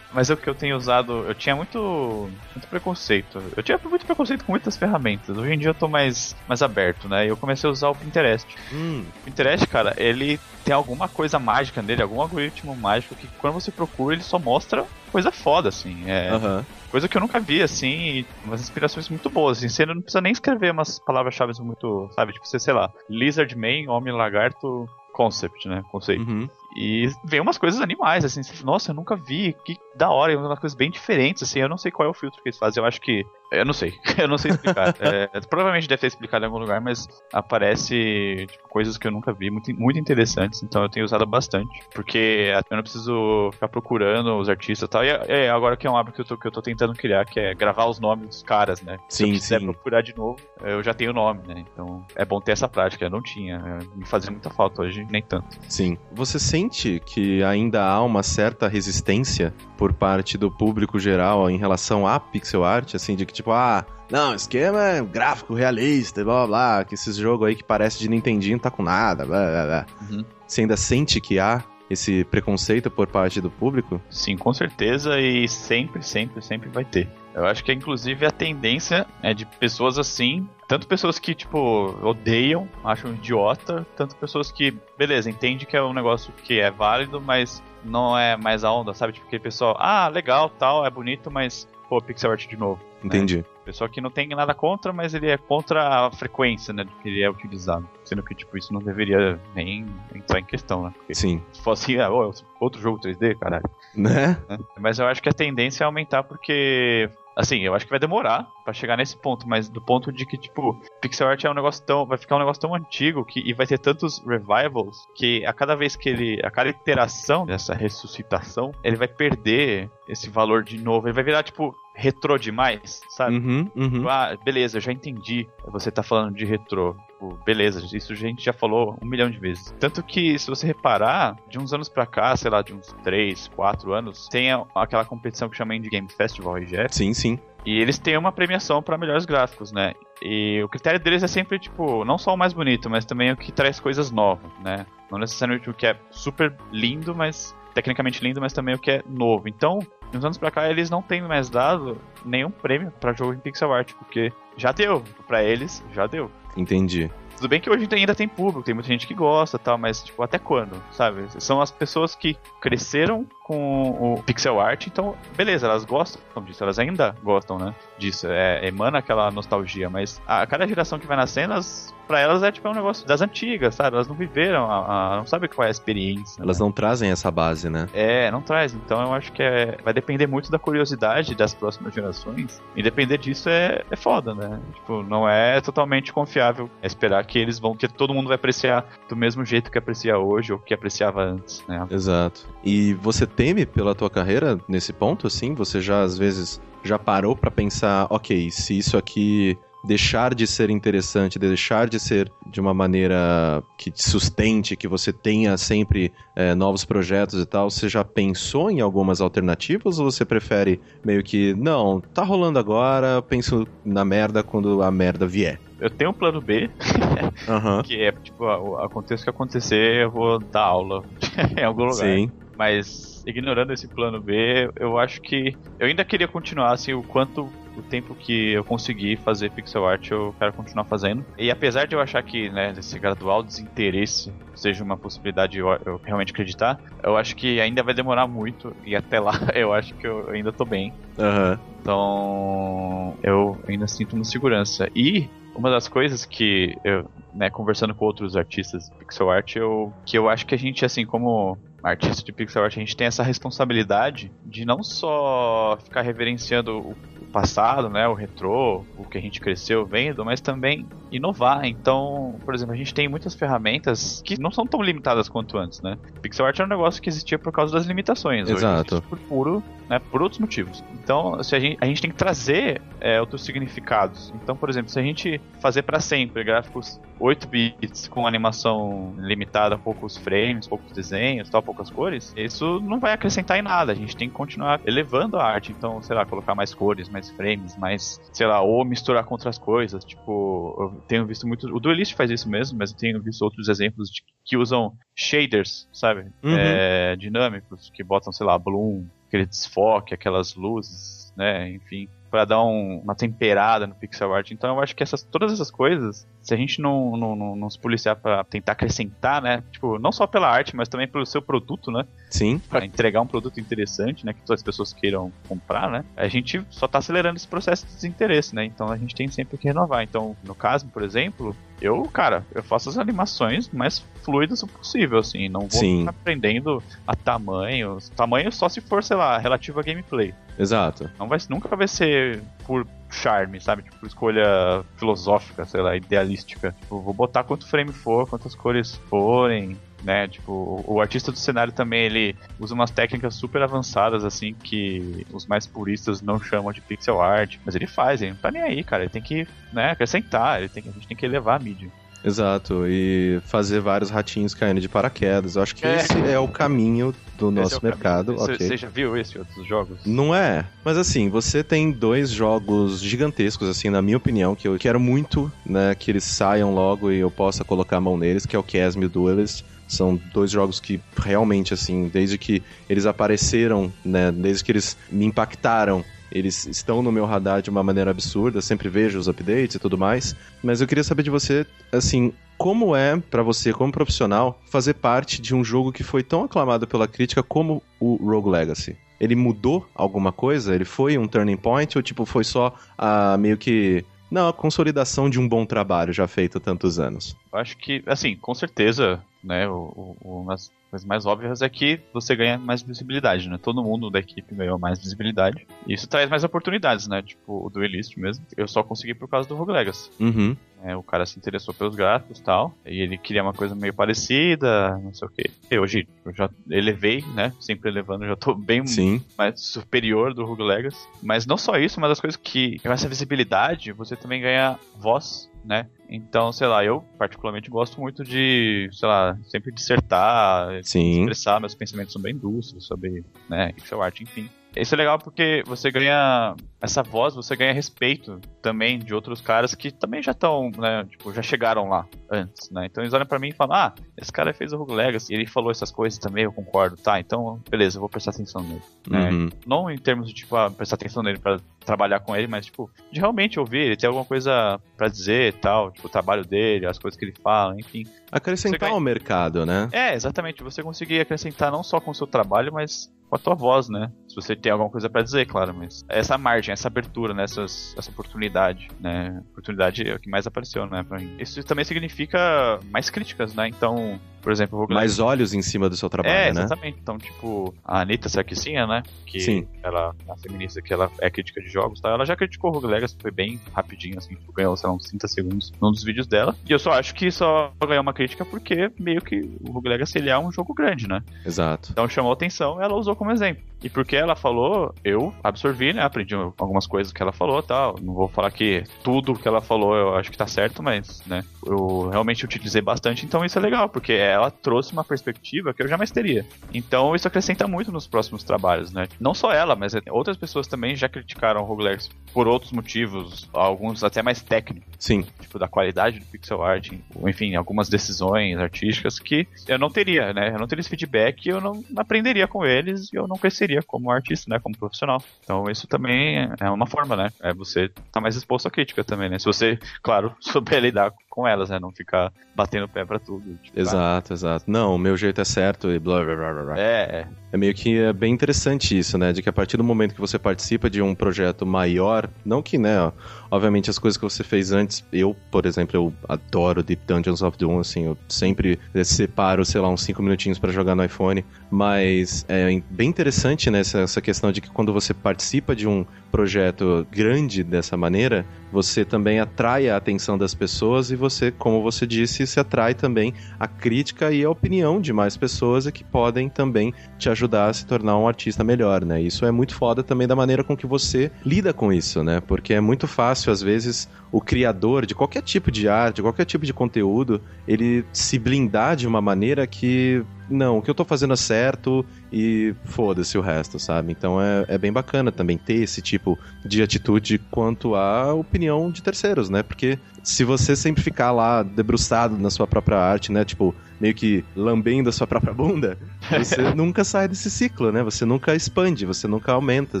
Speaker 2: Mas é o que eu tenho usado, eu tinha muito, muito preconceito. Eu tinha muito preconceito com muitas ferramentas. Hoje em dia eu tô mais, mais aberto, né? E eu comecei a usar o Pinterest.
Speaker 1: hum,
Speaker 2: O Pinterest, cara, ele tem alguma coisa mágica nele, algum algoritmo mágico que quando você procura ele só mostra coisa foda, assim. É,
Speaker 1: aham.
Speaker 2: Coisa que eu nunca vi, assim, e umas inspirações muito boas, assim. Você não precisa nem escrever umas palavras-chave muito, sabe? Tipo, você, sei lá, Lizard Man, Homem Lagarto, Concept, né? Conceito.
Speaker 1: Uhum.
Speaker 2: E vem umas coisas animais, assim. Nossa, eu nunca vi, que da hora, umas coisas bem diferentes, assim. Eu não sei qual é o filtro que eles fazem, eu acho que. Eu não sei, eu não sei explicar. É, provavelmente deve ter explicado em algum lugar, mas aparece tipo, coisas que eu nunca vi, muito, muito interessantes, então eu tenho usado bastante. Porque eu não preciso ficar procurando os artistas e tal. E é, agora que é um hábito que eu, tô, que eu tô tentando criar, que é gravar os nomes dos caras, né? Se eu
Speaker 1: Sim,
Speaker 2: quiser
Speaker 1: sim.
Speaker 2: procurar de novo, eu já tenho o nome, né? Então é bom ter essa prática. Eu não tinha. é, Me fazia muita falta hoje, nem tanto.
Speaker 1: Sim. Você sente que ainda há uma certa resistência por parte do público geral em relação à pixel art, assim, de que tipo, ah, não, esquema é gráfico realista, blá blá blá, que esses jogos aí que parece de Nintendinho tá com nada, blá blá blá.
Speaker 2: Uhum.
Speaker 1: Você ainda sente que há esse preconceito por parte do público?
Speaker 2: Sim, com certeza e sempre, sempre, sempre vai ter. Eu acho que inclusive a tendência é de pessoas assim tanto pessoas que, tipo, odeiam, acham idiota, tanto pessoas que, beleza, entende que é um negócio que é válido, mas não é mais a onda, sabe? Tipo, aquele pessoal, ah, legal, tal, é bonito, mas, pô, pixel art de novo.
Speaker 1: Entendi.
Speaker 2: Né? Pessoa que não tem nada contra, mas ele é contra a frequência, né, que ele é utilizado. Sendo que, tipo, isso não deveria nem entrar em questão, né? Porque
Speaker 1: Sim.
Speaker 2: Se fosse, ah, outro jogo 3D, caralho.
Speaker 1: Né?
Speaker 2: Mas eu acho que a tendência é aumentar porque Assim, eu acho que vai demorar para chegar nesse ponto, mas do ponto de que, tipo, pixel art é um negócio tão. vai ficar um negócio tão antigo que, e vai ter tantos revivals que a cada vez que ele. a cada iteração dessa ressuscitação, ele vai perder esse valor de novo. Ele vai virar, tipo, retrô demais, sabe?
Speaker 1: Uhum, uhum.
Speaker 2: Ah, beleza, eu já entendi. Você tá falando de retrô. Tipo, beleza, isso a gente já falou um milhão de vezes. Tanto que, se você reparar, de uns anos pra cá, sei lá, de uns 3, 4 anos, tem aquela competição que chama Indie Game Festival, IGF.
Speaker 1: Sim, sim.
Speaker 2: E eles têm uma premiação para melhores gráficos, né? E o critério deles é sempre, tipo, não só o mais bonito, mas também o que traz coisas novas, né? Não necessariamente o que é super lindo, mas tecnicamente lindo, mas também o que é novo. Então, uns anos pra cá, eles não têm mais dado nenhum prêmio para jogo em pixel art, porque já deu. para eles, já deu.
Speaker 1: Entendi.
Speaker 2: Tudo bem que hoje ainda tem público, tem muita gente que gosta tal, mas, tipo, até quando, sabe? São as pessoas que cresceram com o pixel art, então, beleza, elas gostam disso, elas ainda gostam, né? Disso, é, emana aquela nostalgia, mas a cada geração que vai nascendo, as pra elas é tipo é um negócio das antigas, sabe? Elas não viveram, a, a, não sabem qual é a experiência.
Speaker 1: Elas né? não trazem essa base, né?
Speaker 2: É, não traz. Então eu acho que é, vai depender muito da curiosidade das próximas gerações. E depender disso é, é foda, né? Tipo, não é totalmente confiável esperar que eles vão, que todo mundo vai apreciar do mesmo jeito que aprecia hoje ou que apreciava antes, né?
Speaker 1: Exato. E você teme pela tua carreira nesse ponto, assim? Você já às vezes já parou para pensar, ok, se isso aqui deixar de ser interessante, deixar de ser de uma maneira que te sustente, que você tenha sempre é, novos projetos e tal, você já pensou em algumas alternativas ou você prefere meio que, não, tá rolando agora, penso na merda quando a merda vier?
Speaker 2: Eu tenho um plano B, uhum. que é, tipo, aconteça o que acontecer, eu vou dar aula em algum lugar. Sim. Mas, ignorando esse plano B, eu acho que eu ainda queria continuar, assim, o quanto o tempo que eu consegui fazer pixel art, eu quero continuar fazendo. E apesar de eu achar que, né, esse gradual desinteresse seja uma possibilidade eu, eu realmente acreditar, eu acho que ainda vai demorar muito. E até lá, eu acho que eu ainda tô bem.
Speaker 1: Uhum.
Speaker 2: Então, eu ainda sinto uma segurança. E uma das coisas que eu, né, conversando com outros artistas de pixel art, eu, que eu acho que a gente, assim, como artista de pixel art, a gente tem essa responsabilidade de não só ficar reverenciando passado, né, o retrô, o que a gente cresceu vendo, mas também inovar. Então, por exemplo, a gente tem muitas ferramentas que não são tão limitadas quanto antes, né? Pixel art é um negócio que existia por causa das limitações.
Speaker 1: Exato.
Speaker 2: por puro, né, por outros motivos. Então, se a gente, a gente tem que trazer é, outros significados. Então, por exemplo, se a gente fazer para sempre gráficos 8 bits com animação limitada poucos frames, poucos desenhos, tal, poucas cores, isso não vai acrescentar em nada. A gente tem que continuar elevando a arte. Então, sei lá, colocar mais cores, mais frames, mais, sei lá, ou misturar com outras coisas. Tipo, eu tenho visto muito. O Duelist faz isso mesmo, mas eu tenho visto outros exemplos de, que usam shaders, sabe? Uhum. É, dinâmicos, que botam, sei lá, bloom, aquele desfoque, aquelas luzes, né? Enfim para dar um, uma temperada no pixel art. Então eu acho que essas, todas essas coisas, se a gente não, não, não, não se policiar para tentar acrescentar, né? Tipo, não só pela arte, mas também pelo seu produto, né?
Speaker 1: Sim.
Speaker 2: Para entregar um produto interessante, né? Que todas as pessoas queiram comprar, né? A gente só tá acelerando esse processo de desinteresse, né? Então a gente tem sempre que renovar. Então, no caso, por exemplo, eu, cara, eu faço as animações mais fluidas possível, assim. Não vou Sim. ficar aprendendo a tamanho. Tamanho só se for, sei lá, relativo a gameplay.
Speaker 1: Exato.
Speaker 2: Não vai, nunca vai ser por charme, sabe? Tipo, escolha filosófica, sei lá, idealística. Tipo, vou botar quanto frame for, quantas cores forem, né? Tipo, o artista do cenário também, ele usa umas técnicas super avançadas, assim, que os mais puristas não chamam de pixel art, mas ele faz, ele não tá nem aí, cara. Ele tem que, né, acrescentar, ele tem, a gente tem que elevar a mídia.
Speaker 1: Exato, e fazer vários ratinhos caindo de paraquedas. Eu acho que é. esse é o caminho do esse nosso é mercado.
Speaker 2: Você, okay. você já viu esse outros jogos?
Speaker 1: Não é. Mas assim, você tem dois jogos gigantescos, assim, na minha opinião, que eu quero muito, né, que eles saiam logo e eu possa colocar a mão neles, que é o Chasm e o Duelist. São dois jogos que realmente, assim, desde que eles apareceram, né, desde que eles me impactaram, eles estão no meu radar de uma maneira absurda, sempre vejo os updates e tudo mais. Mas eu queria saber de você, assim, como é para você, como profissional, fazer parte de um jogo que foi tão aclamado pela crítica como o Rogue Legacy? Ele mudou alguma coisa? Ele foi um turning point ou tipo foi só a meio que não, a consolidação de um bom trabalho já feito tantos anos?
Speaker 2: Acho que, assim, com certeza, né, o, o, umas coisas mais óbvias é que você ganha mais visibilidade, né? Todo mundo da equipe ganhou mais visibilidade. E isso traz mais oportunidades, né? Tipo, o Duelist mesmo. Eu só consegui por causa do Rogue Legacy.
Speaker 1: Uhum.
Speaker 2: É, o cara se interessou pelos gatos e tal. E ele queria uma coisa meio parecida, não sei o que. E hoje eu já elevei, né? Sempre elevando, já tô bem
Speaker 1: Sim.
Speaker 2: mais superior do Rogue Legacy. Mas não só isso, mas as coisas que com essa visibilidade, você também ganha voz né? Então, sei lá, eu particularmente gosto muito de, sei lá, sempre dissertar,
Speaker 1: Sim.
Speaker 2: expressar meus pensamentos sobre a indústria, sobre, né, pixel art, enfim. Isso é legal porque você ganha essa voz, você ganha respeito também de outros caras que também já estão, né, tipo, já chegaram lá antes, né? Então eles olham para mim e falam: "Ah, esse cara fez o Rogue Legacy, ele falou essas coisas também, eu concordo". Tá, então, beleza, eu vou prestar atenção nele, né?
Speaker 1: Uhum.
Speaker 2: Não em termos de tipo, ah, prestar atenção nele para trabalhar com ele, mas tipo, de realmente ouvir, ele tem alguma coisa para dizer e tal, tipo, o trabalho dele, as coisas que ele fala, enfim.
Speaker 1: Acrescentar
Speaker 2: ganha-
Speaker 1: ao mercado, né?
Speaker 2: É, exatamente, você conseguir acrescentar não só com o seu trabalho, mas com a tua voz, né? Se você tem alguma coisa pra dizer, claro, mas essa margem, essa abertura, né? Essas, essa oportunidade, né? Oportunidade é o que mais apareceu, né? Pra mim. Isso também significa mais críticas, né? Então, por exemplo, Rogue
Speaker 1: Mais olhos em cima do seu trabalho,
Speaker 2: é,
Speaker 1: né?
Speaker 2: exatamente. Então, tipo, a Anitta Sarkeesian, né? Que
Speaker 1: Sim.
Speaker 2: ela, a feminista que ela é crítica de jogos, tá? Ela já criticou o Rogue Legacy, foi bem rapidinho, assim, tipo, ganhou, sei lá, uns 30 segundos num dos vídeos dela. E eu só acho que só ganhou uma crítica porque meio que o Rogue Legacy ele é um jogo grande, né?
Speaker 1: Exato.
Speaker 2: Então chamou atenção e ela usou como exemplo. E porque ela falou, eu absorvi, né? Aprendi algumas coisas que ela falou tal. Não vou falar que tudo que ela falou eu acho que tá certo, mas, né? Eu realmente utilizei bastante, então isso é legal, porque ela trouxe uma perspectiva que eu jamais teria. Então isso acrescenta muito nos próximos trabalhos, né? Não só ela, mas outras pessoas também já criticaram o Rogue Legacy por outros motivos, alguns até mais técnicos
Speaker 1: Sim.
Speaker 2: tipo, da qualidade do pixel art, enfim, algumas decisões artísticas que eu não teria, né? Eu não teria esse feedback, eu não aprenderia com eles e eu não cresceria como artista, né? Como profissional. Então isso também é uma forma, né? É você estar mais exposto à crítica também, né? Se você, claro, souber lidar com elas, né? Não ficar batendo o pé pra tudo. tipo,
Speaker 1: Exato, exato. Não, o meu jeito é certo e blá blá blá blá.
Speaker 2: ah, É, é.
Speaker 1: É meio que é bem interessante isso, né? De que a partir do momento que você participa de um projeto maior, não que, né, ó, obviamente as coisas que você fez antes, eu, por exemplo, eu adoro Deep Dungeons of Doom, assim, eu sempre separo, sei lá, uns 5 minutinhos pra jogar no iPhone, mas é bem interessante, né, essa, essa questão de que quando você participa de um projeto grande dessa maneira, você também atrai a atenção das pessoas e você, como você disse, se atrai também a crítica e a opinião de mais pessoas e que podem também te ajudar a se tornar um artista melhor, né? Isso é muito foda também da maneira com que você lida com isso, né? Porque é muito fácil, às vezes, o criador de qualquer tipo de arte, qualquer tipo de conteúdo, ele se blindar de uma maneira que não, o que eu tô fazendo é certo e foda-se o resto, sabe? Então é, é bem bacana também ter esse tipo de atitude quanto à opinião de terceiros, né? Porque se você sempre ficar lá debruçado na sua própria arte, né? Tipo, meio que lambendo a sua própria bunda, você nunca sai desse ciclo, né? Você nunca expande, você nunca aumenta,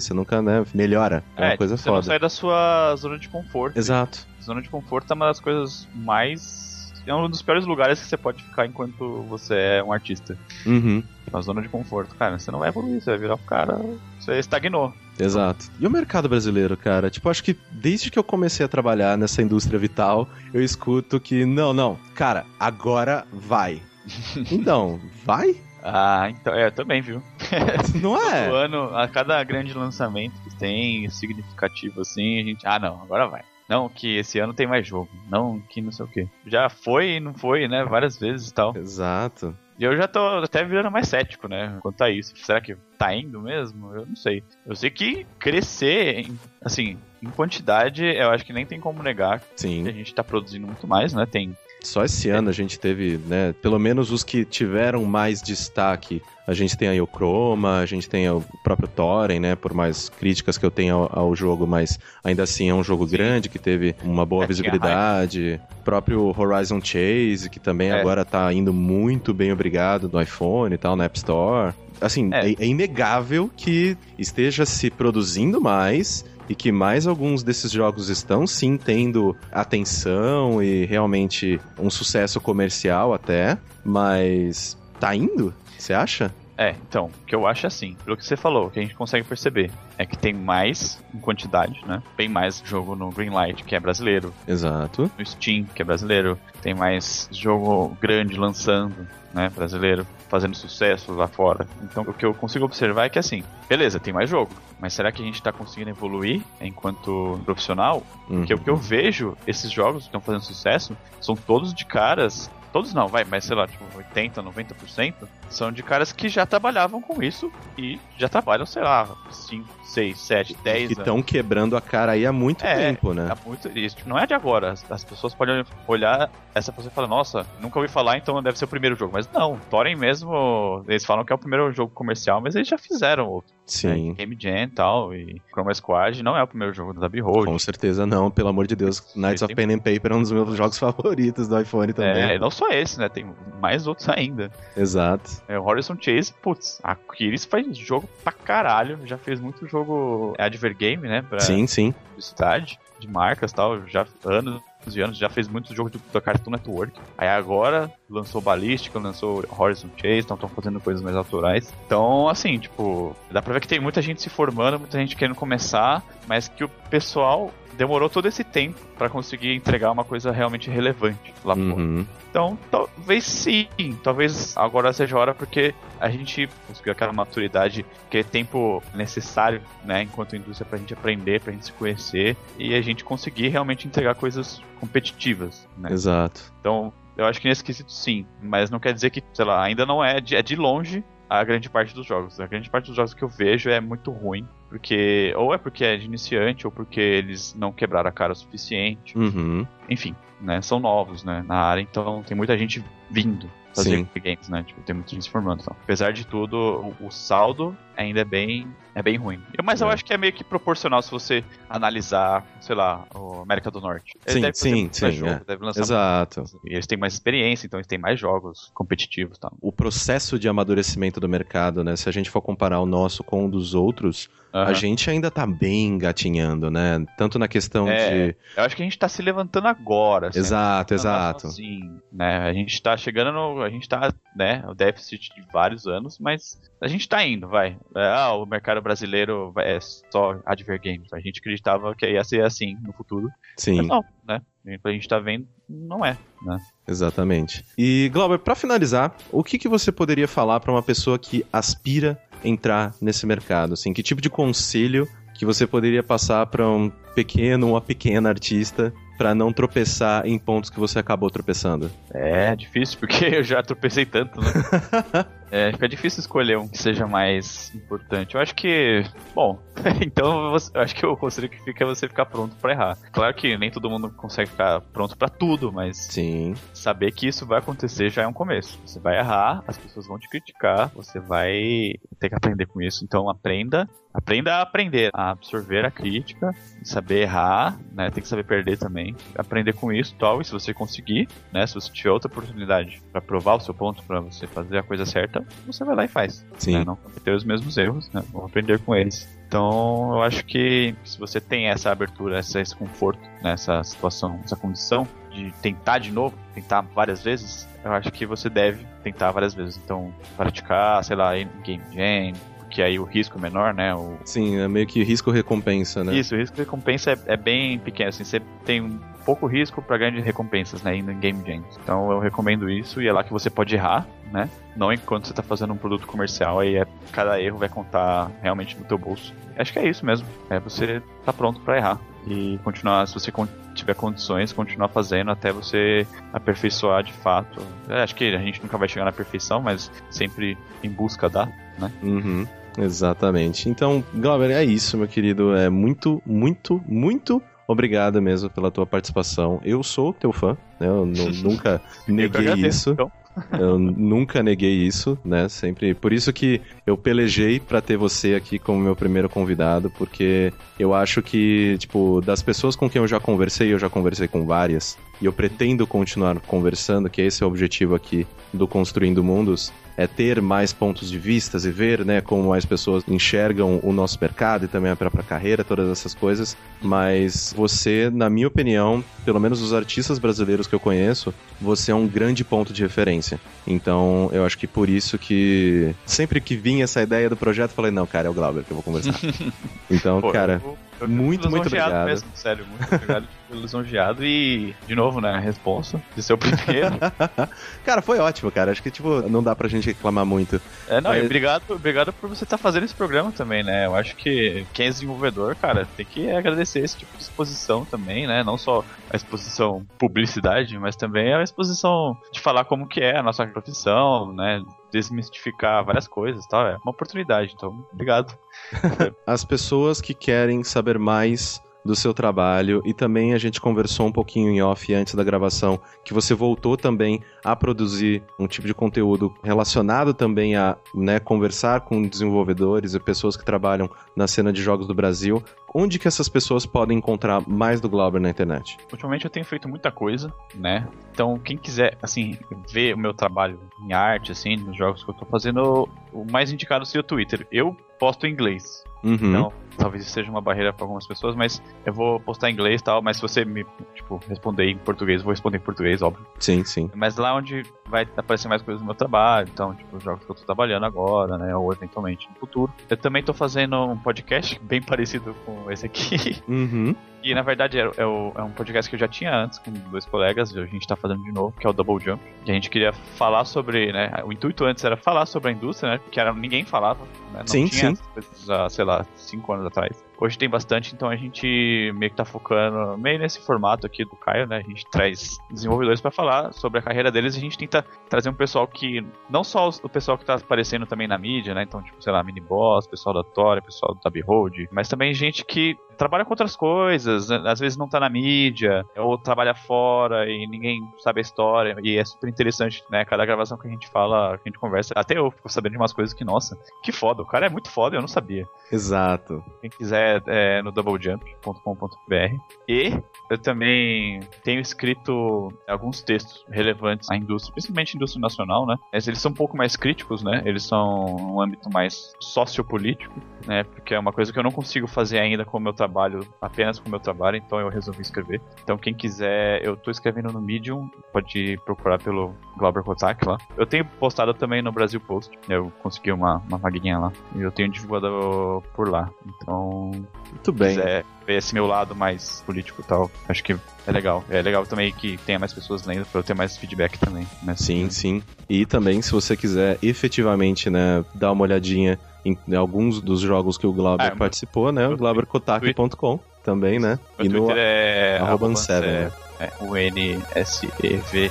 Speaker 1: você nunca, né, melhora. É, uma coisa
Speaker 2: você
Speaker 1: foda.
Speaker 2: não sai da sua zona de conforto.
Speaker 1: Exato.
Speaker 2: Zona de conforto é uma das coisas mais. É um dos piores lugares que você pode ficar enquanto você é um artista.
Speaker 1: Uhum.
Speaker 2: Na zona de conforto. Cara, você não vai evoluir, você vai virar um cara. Você estagnou.
Speaker 1: Exato. E o mercado brasileiro, cara? Tipo, acho que desde que eu comecei a trabalhar nessa indústria vital, eu escuto que, não, não, cara, agora vai. Então, vai?
Speaker 2: Ah, então, é, eu também, viu?
Speaker 1: Não
Speaker 2: Todo
Speaker 1: é?
Speaker 2: ano, a cada grande lançamento que tem, significativo assim, a gente. Ah, não, agora vai. Não, que esse ano tem mais jogo. Não, que não sei o quê. Já foi e não foi, né? Várias vezes e tal.
Speaker 1: Exato.
Speaker 2: E eu já tô até virando mais cético, né? Quanto a isso. Será que tá indo mesmo? Eu não sei. Eu sei que crescer, em- assim, em quantidade, eu acho que nem tem como negar
Speaker 1: Sim.
Speaker 2: a gente tá produzindo muito mais, né? Tem
Speaker 1: Só esse ano a gente teve, né, pelo menos os que tiveram mais destaque. A gente tem aí o Chroma, a gente tem o próprio Thorin, né, por mais críticas que eu tenho ao, ao jogo, mas ainda assim é um jogo grande que teve uma boa
Speaker 2: É,
Speaker 1: visibilidade. O próprio Horizon Chase, que também
Speaker 2: É.
Speaker 1: agora tá indo muito bem obrigado no iPhone e tal, na App Store. Assim,
Speaker 2: É.
Speaker 1: é, é inegável que esteja se produzindo mais e que mais alguns desses jogos estão sim tendo atenção e realmente um sucesso comercial até, mas tá indo? Você acha?
Speaker 2: É, então, o que eu acho é assim, pelo que você falou, o que a gente consegue perceber é que tem mais em quantidade, né? Bem mais jogo no Greenlight, que é brasileiro,
Speaker 1: Exato.
Speaker 2: no Steam, que é brasileiro, tem mais jogo grande lançando, né, brasileiro, fazendo sucesso lá fora. Então, o que eu consigo observar é que assim, beleza, tem mais jogo, mas será que a gente tá conseguindo evoluir enquanto profissional? Porque o que eu vejo, esses jogos que estão fazendo sucesso, são todos de caras. Todos não, vai, mas sei lá, tipo 80, 90% são de caras que já trabalhavam com isso e já trabalham, sei lá, 5, 6, 7, 10
Speaker 1: que estão quebrando a cara aí há muito
Speaker 2: É,
Speaker 1: tempo, né?
Speaker 2: Tá muito isso. Não é de agora. As, as pessoas podem olhar essa pessoa e falar, nossa, nunca ouvi falar, então deve ser o primeiro jogo. Mas não, Thorin mesmo, eles falam que é o primeiro jogo comercial, mas eles já fizeram outro.
Speaker 1: Sim.
Speaker 2: Né? Game Jam e tal, e Chroma Squad não é o primeiro jogo da Behold.
Speaker 1: Com certeza não, pelo amor de Deus. Knights of Pen and Paper é um dos meus jogos favoritos do iPhone também.
Speaker 2: É, não só esse, né? Tem mais outros ainda.
Speaker 1: Exato.
Speaker 2: É, o Horizon Chase, putz, a Kiris faz jogo pra caralho. Já fez muito jogo Advergame, né? Pra
Speaker 1: Sim, sim.
Speaker 2: publicidade, de marcas e tal. Já anos e anos, já fez muito jogo de, da Cartoon Network. Aí agora lançou Ballistic, lançou Horizon Chase, então estão fazendo coisas mais autorais. Então, assim, tipo, dá pra ver que tem muita gente se formando, muita gente querendo começar, mas que o pessoal demorou todo esse tempo pra conseguir entregar uma coisa realmente relevante lá.
Speaker 1: Uhum.
Speaker 2: Então, talvez sim. Talvez agora seja a hora porque a gente conseguiu aquela maturidade que é tempo necessário, né, enquanto indústria pra gente aprender, pra gente se conhecer e a gente conseguir realmente entregar coisas competitivas, né?
Speaker 1: Exato.
Speaker 2: Então, eu acho que nesse quesito sim, mas não quer dizer que, sei lá, ainda não é de, é de longe a grande parte dos jogos. A grande parte dos jogos que eu vejo é muito ruim, porque ou é porque é de iniciante ou porque eles não quebraram a cara o suficiente
Speaker 1: Uhum.
Speaker 2: enfim, né, são novos, né, na área, então tem muita gente vindo fazer
Speaker 1: Sim.
Speaker 2: games, né, tipo, tem muita gente se formando, então. Apesar de tudo, o, o saldo ainda é bem, é bem ruim. Eu- Mas eu
Speaker 1: É.
Speaker 2: acho que é meio que proporcional se você analisar, sei lá, o América do Norte. Eles
Speaker 1: Sim,
Speaker 2: devem
Speaker 1: sim,
Speaker 2: mais
Speaker 1: sim,
Speaker 2: jogo,
Speaker 1: é.
Speaker 2: devem lançar
Speaker 1: Exato.
Speaker 2: E eles têm mais experiência, então eles têm mais jogos competitivos e tal.
Speaker 1: O processo de amadurecimento do mercado, né? Se a gente for comparar o nosso com o dos outros, a
Speaker 2: Aham.
Speaker 1: gente ainda tá bem engatinhando, né? Tanto na questão
Speaker 2: É,
Speaker 1: de.
Speaker 2: Eu acho que a gente tá se levantando agora. assim.
Speaker 1: Exato, exato.
Speaker 2: Assim, né? A gente tá chegando no. A gente tá, né? O déficit de vários anos, mas a gente tá indo, vai. É, ah, o mercado brasileiro é só adver games. A gente acreditava que ia ser assim no futuro.
Speaker 1: Sim,
Speaker 2: Mas não, né? A gente tá vendo, não é, né?
Speaker 1: exatamente. E, Glauber, pra finalizar, o que, que você poderia falar pra uma pessoa que aspira a entrar nesse mercado? Assim, que tipo de conselho que você poderia passar pra um pequeno, uma pequena artista pra não tropeçar em pontos que você acabou tropeçando?
Speaker 2: É difícil, porque eu já tropecei tanto, né? é, fica difícil escolher um que seja mais importante. Eu acho que. Bom, então eu acho que o conselho que fica é você ficar pronto pra errar. Claro que nem todo mundo consegue ficar pronto pra tudo, mas
Speaker 1: Sim,
Speaker 2: saber que isso vai acontecer já é um começo. Você vai errar, as pessoas vão te criticar, você vai ter que aprender com isso. Então aprenda, aprenda a aprender, a absorver a crítica, saber errar, né? Tem que saber perder também, aprender com isso, tal. E se você conseguir, né? Se você tiver outra oportunidade pra provar o seu ponto, pra você fazer a coisa certa, você vai lá e faz.
Speaker 1: sim.
Speaker 2: Né? Não cometer os mesmos erros, né? Vamos aprender com eles. Então, eu acho que se você tem essa abertura, essa- esse conforto, nessa situação, essa condição de tentar de novo, tentar várias vezes, eu acho que você deve tentar várias vezes. Então, praticar, sei lá, em Game Jam, que aí o risco é menor, né? O,
Speaker 1: Sim, é meio que risco-recompensa, né?
Speaker 2: Isso, o risco de recompensa é, é bem pequeno, assim, você tem um pouco risco para grandes recompensas, né, indo em Game Jams. Então eu recomendo isso e é lá que você pode errar, né? Não enquanto você tá fazendo um produto comercial, aí é, cada erro vai contar realmente no teu bolso. Acho que é isso mesmo, é você tá pronto para errar e continuar, se você tiver condições, continuar fazendo até você aperfeiçoar de fato. É, acho que a gente nunca vai chegar na perfeição, mas sempre em busca da, né?
Speaker 1: Uhum. Exatamente. Então, Glauber, é isso, meu querido. É muito, muito, muito obrigado mesmo pela tua participação. Eu sou teu fã, né? Eu nunca neguei agradeço, isso. Então. Eu nunca neguei isso, né? Sempre. Por isso que eu pelejei para ter você aqui como meu primeiro convidado, porque eu acho que, tipo, das pessoas com quem eu já conversei, eu já conversei com várias, e eu pretendo continuar conversando, que esse é o objetivo aqui do Construindo Mundos, é ter mais pontos de vistas e ver, né, como mais pessoas enxergam o nosso mercado e também a própria carreira, todas essas coisas. Mas você, na minha opinião, pelo menos os artistas brasileiros que eu conheço, você é um grande ponto de referência. Então, eu acho que por isso que sempre que vinha essa ideia do projeto, eu falei, não, cara, é o Glauber que eu vou conversar. então, Pô, cara, eu eu muito, muito obrigado.
Speaker 2: mesmo, sério, muito obrigado lisonjeado e, de novo, né, a resposta de seu primeiro.
Speaker 1: cara, foi ótimo, cara. Acho que, tipo, não dá pra gente reclamar muito.
Speaker 2: É, não, Mas... obrigado, obrigado por você estar tá fazendo esse programa também, né? Eu acho que quem é desenvolvedor, cara, tem que agradecer esse tipo de exposição também, né? Não só a exposição publicidade, mas também a exposição de falar como que é a nossa profissão, né? desmistificar várias coisas tal. É uma oportunidade, então, obrigado.
Speaker 1: As pessoas que querem saber mais do seu trabalho e também a gente conversou um pouquinho em off antes da gravação que você voltou também a produzir um tipo de conteúdo relacionado também a né, conversar com desenvolvedores e pessoas que trabalham na cena de jogos do Brasil. Onde que essas pessoas podem encontrar mais do Glauber na internet?
Speaker 2: Ultimamente eu tenho feito muita coisa, né? Então quem quiser assim ver o meu trabalho em arte, assim, nos jogos que eu tô fazendo, o mais indicado seria o Twitter. Eu posto em inglês. Uhum. Então, talvez isso seja uma barreira para algumas pessoas, mas eu vou postar em inglês e tal, mas se você me, tipo, responder em português, eu vou responder em português, óbvio.
Speaker 1: Sim, sim.
Speaker 2: Mas lá onde vai aparecer mais coisas do meu trabalho, então, tipo, os jogos que eu tô trabalhando agora, né, ou eventualmente no futuro. Eu também tô fazendo um podcast bem parecido com esse aqui.
Speaker 1: Uhum.
Speaker 2: E na verdade é, é, é, um podcast que eu já tinha antes com dois colegas, a gente tá fazendo de novo, que é o Double Jump. E a gente queria falar sobre, né? O intuito antes era falar sobre a indústria, né? Porque era, ninguém falava, né? Não
Speaker 1: sim,
Speaker 2: tinha
Speaker 1: sim.
Speaker 2: Coisas, sei lá, cinco anos atrás. Hoje tem bastante, então a gente meio que tá focando meio nesse formato aqui do Caio, né? A gente traz desenvolvedores para falar sobre a carreira deles e a gente tenta trazer um pessoal que. Não só o pessoal que tá aparecendo também na mídia, né? Então, tipo, sei lá, Mini Boss, pessoal da Tori, pessoal do Tab Road, mas também gente que trabalha com outras coisas, né? às vezes não tá na mídia, ou trabalha fora e ninguém sabe a história, e é super interessante, né? Cada gravação que a gente fala, que a gente conversa, até eu fico sabendo de umas coisas que, nossa, que foda, o cara é muito foda, eu não sabia.
Speaker 1: Exato.
Speaker 2: Quem quiser é no doublejump.com.br. E eu também tenho escrito alguns textos relevantes à indústria, principalmente à indústria nacional, né? Mas eles são um pouco mais críticos, né? Eles são um âmbito mais sociopolítico, né? Porque é uma coisa que eu não consigo fazer ainda com o meu trabalho, apenas com o meu trabalho, então eu resolvi escrever. Então quem quiser, eu tô escrevendo no Medium, pode procurar pelo Glauber Kotak lá. Eu tenho postado também no Brasil Post, eu consegui uma, uma vaguinha lá. E eu tenho divulgado por lá. Então,
Speaker 1: muito bem.
Speaker 2: quiser ver esse meu lado mais político e tal, acho que é legal. É legal também que tenha mais pessoas lendo para eu ter mais feedback também.
Speaker 1: Né? Sim, sim. E também, se você quiser efetivamente, né, dar uma olhadinha em alguns dos jogos que o Glauber ah, participou, né? O glauberkotak.com também, né?
Speaker 2: O e Twitter no é arroba né? É, o N-S-E-V-E-N.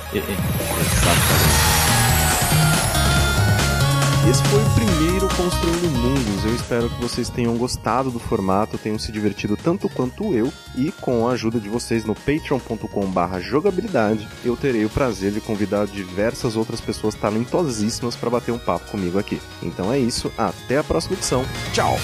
Speaker 2: Exatamente.
Speaker 1: Esse foi o primeiro Construindo Mundos. Eu espero que vocês tenham gostado do formato, tenham se divertido tanto quanto eu. E com a ajuda de vocês no patreon.com/barra jogabilidade, eu terei o prazer de convidar diversas outras pessoas talentosíssimas para bater um papo comigo aqui. Então é isso, até a próxima edição. Tchau!